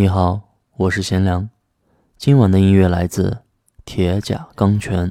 你好，我是贤良。今晚的音乐来自铁甲钢拳。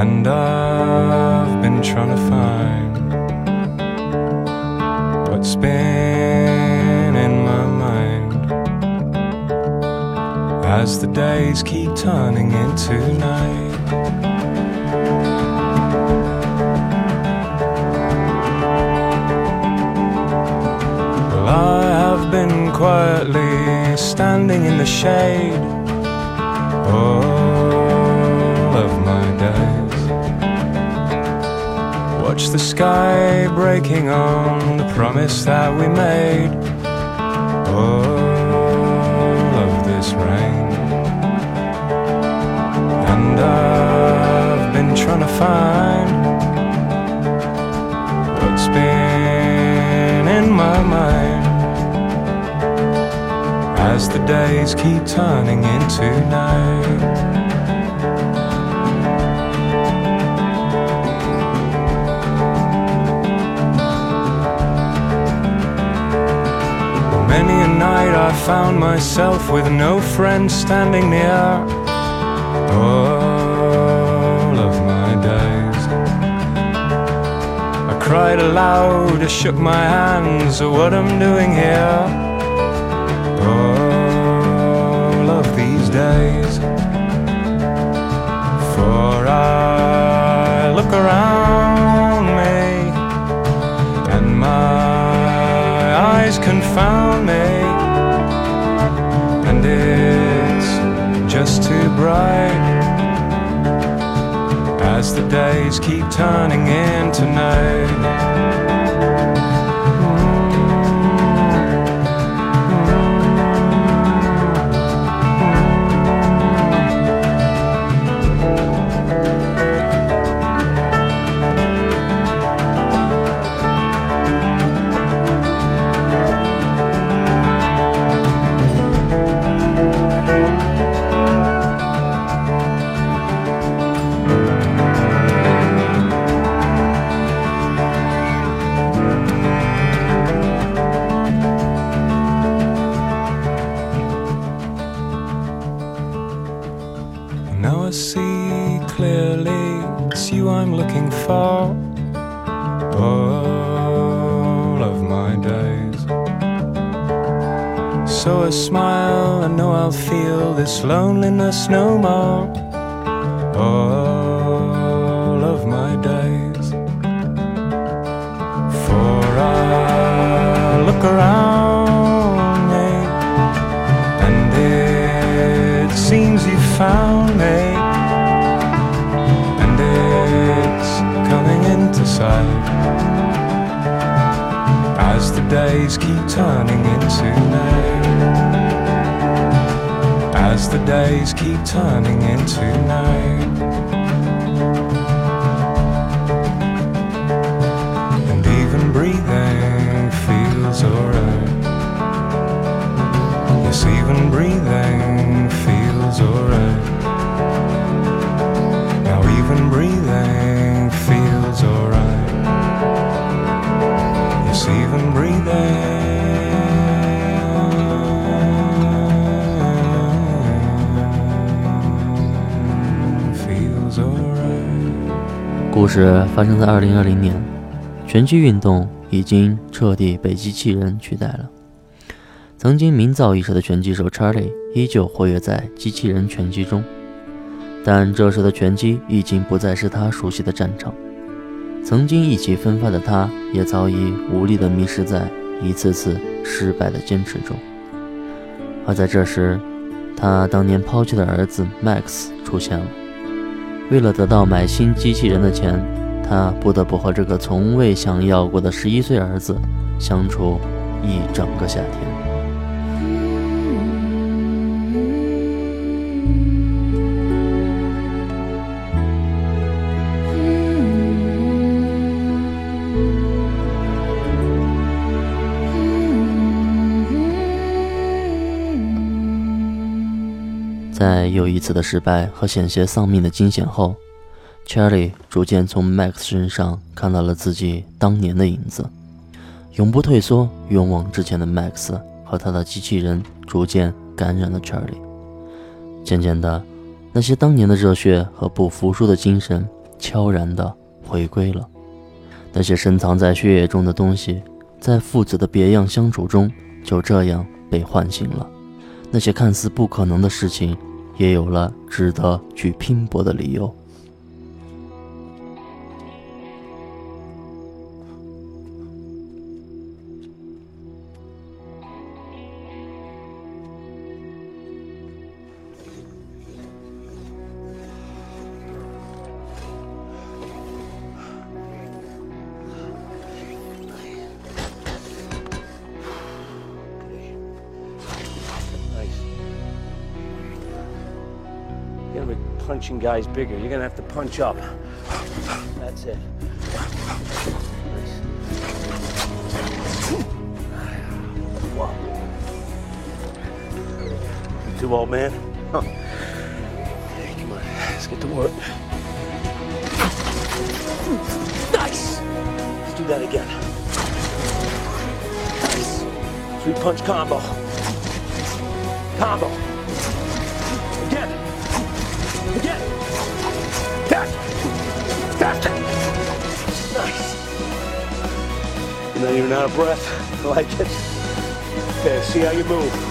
And I've been trying to find what's been in my mind as the days keep turning into night. Well, I have been quietly standing in the shade all of my Watch the sky breaking on the promise that we made. All of this rain. And I've been trying to find what's been in my mind as the days keep turning into night. I found myself with no friend standing near. All of my days. I cried aloud, I shook my hands at what I'm doing here. All of these days. For I look around the days keep turning into night. All of my days. So I smile, I know I'll feel this loneliness no more. All of my days. For I look around into as the days keep turning into night. As the days keep turning into night. 故事发生在二零二零年，拳击运动已经彻底被机器人取代了。曾经名噪一时的拳击手 Charlie 依旧活跃在机器人拳击中。但这时的拳击已经不再是他熟悉的战场。曾经意气风发的他，也早已无力地迷失在一次次失败的坚持中。而在这时，他当年抛弃的儿子 Max 出现了。为了得到买新机器人的钱，他不得不和这个从未想要过的十一岁儿子相处一整个夏天。在又一次的失败和险些丧命的惊险后，Charlie 逐渐从 Max 身上看到了自己当年的影子。永不退缩、勇往直前的 Max 和他的机器人逐渐感染了 Charlie。渐渐的，那些当年的热血和不服输的精神悄然地回归了。那些深藏在血液中的东西，在父子的别样相处中，就这样被唤醒了。那些看似不可能的事情。也有了值得去拼搏的理由。Punching guys bigger. You're gonna have to punch up. That's it. You too old man? Huh. Hey, come on. Let's get to work. Nice! Let's do that again. Nice. Three punch combo. Combo. Nice. You're not even out of breath. I like it. Okay, see how you move.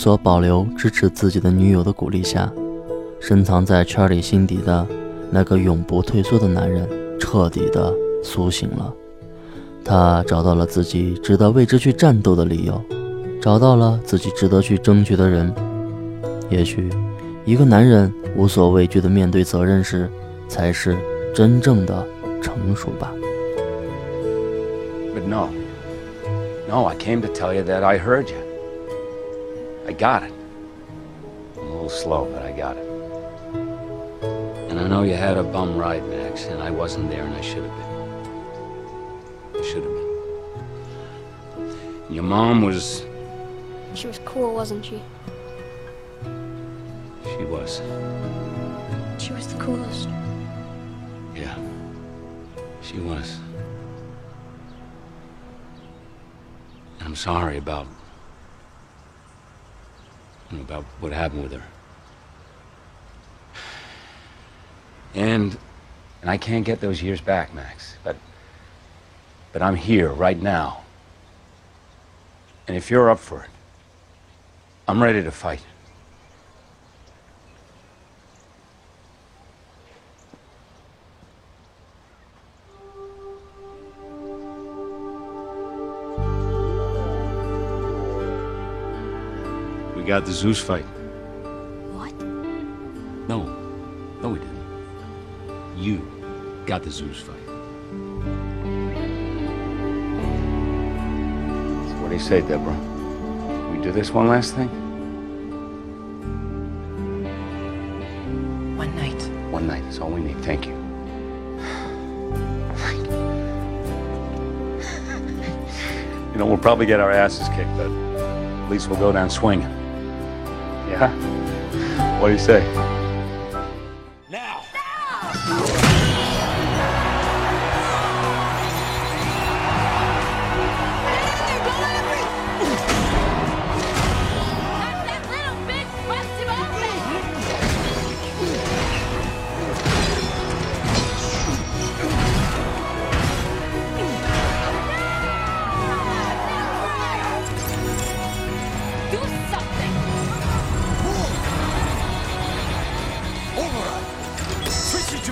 所保留支持自己的女友的鼓励下，深藏在圈里心底的那个永不退缩的男人彻底的苏醒了。他找到了自己值得为之去战斗的理由，找到了自己值得去争取的人。也许，一个男人无所畏惧的面对责任时，才是真正的成熟吧。But no, no, I came to tell you that I heard you. I got it. I'm a little slow, but I got it. And I know you had a bum ride, Max, and I wasn't there, and I should have been. I should have been. Your mom was. She was cool, wasn't she? She was. She was the coolest. Yeah. She was. And I'm sorry about about what happened with her. And and I can't get those years back, Max. But but I'm here right now. And if you're up for it, I'm ready to fight. got the Zeus fight. What? No. No, we didn't. You got the Zeus fight. What do you say, Deborah? We do this one last thing? One night. One night is all we need. Thank you. you know, we'll probably get our asses kicked, but at least we'll go down swinging. Yeah? What do you say? Now! That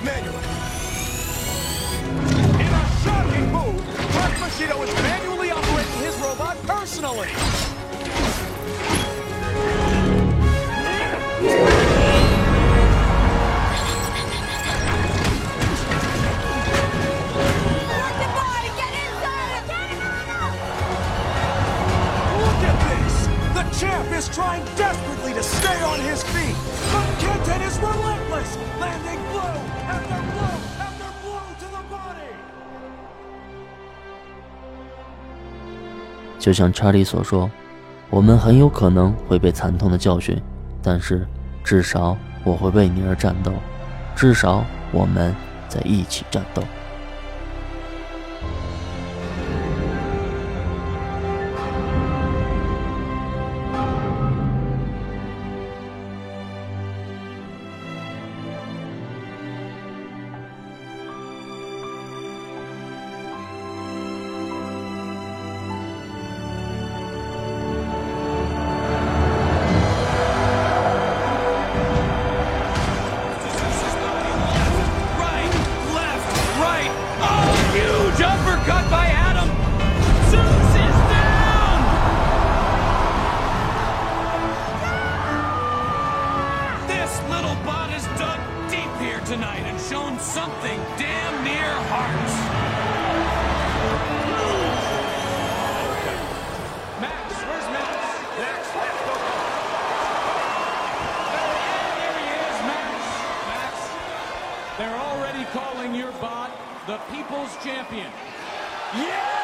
to! In a shocking move, Mark Bushido is manually operating his robot personally! Champ is trying desperately to stay on his feet, but Kenton is relentless, 就像查理所说，我们很有可能会被惨痛的教训，但是至少我会为你而战斗，至少我们在一起战斗。Shown something damn near hearts. Max, where's Max? Max. There he is, Max. Max. They're already calling your bot the People's Champion. Yeah!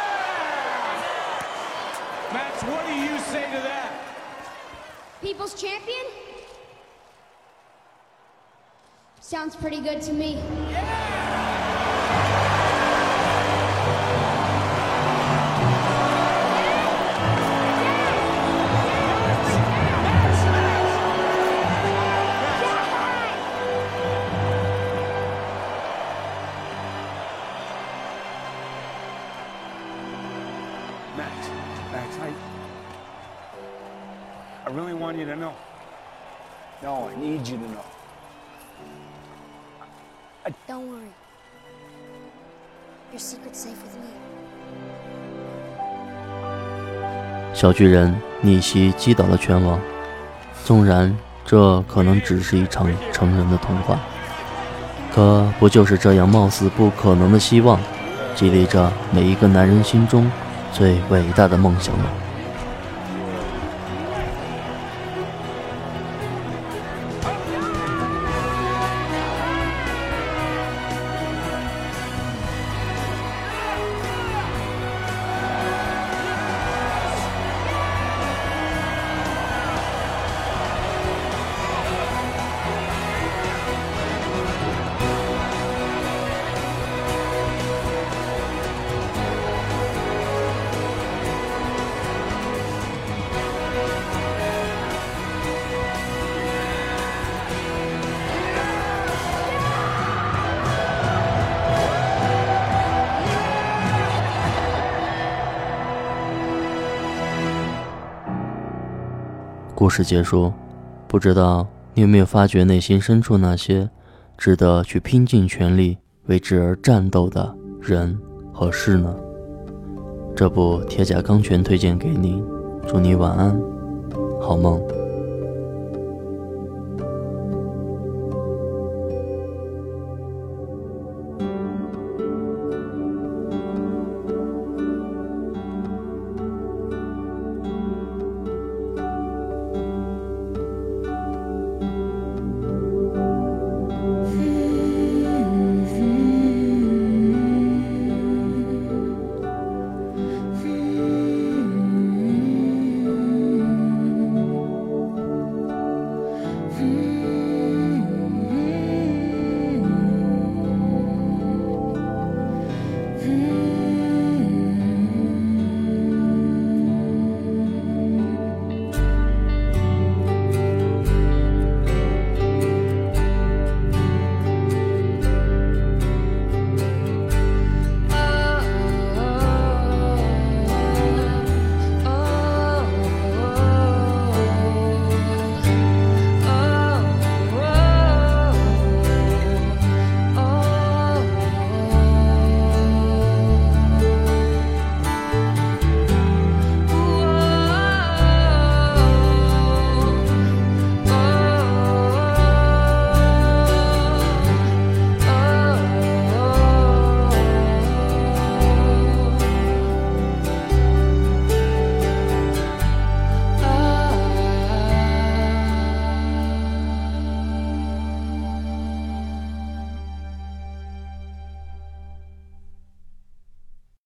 Max, what do you say to that? People's champion? Sounds pretty good to me. Max, Max, I. I really want you to know. No, I need you to know. Your secret safe with me. 小巨人逆袭击倒了拳王，纵然这可能只是一场成人的童话，可不就是这样貌似不可能的希望，激励着每一个男人心中最伟大的梦想吗？故事结束，不知道你有没有发觉内心深处那些值得去拼尽全力为之而战斗的人和事呢？这部《铁甲钢拳》推荐给你，祝你晚安，好梦。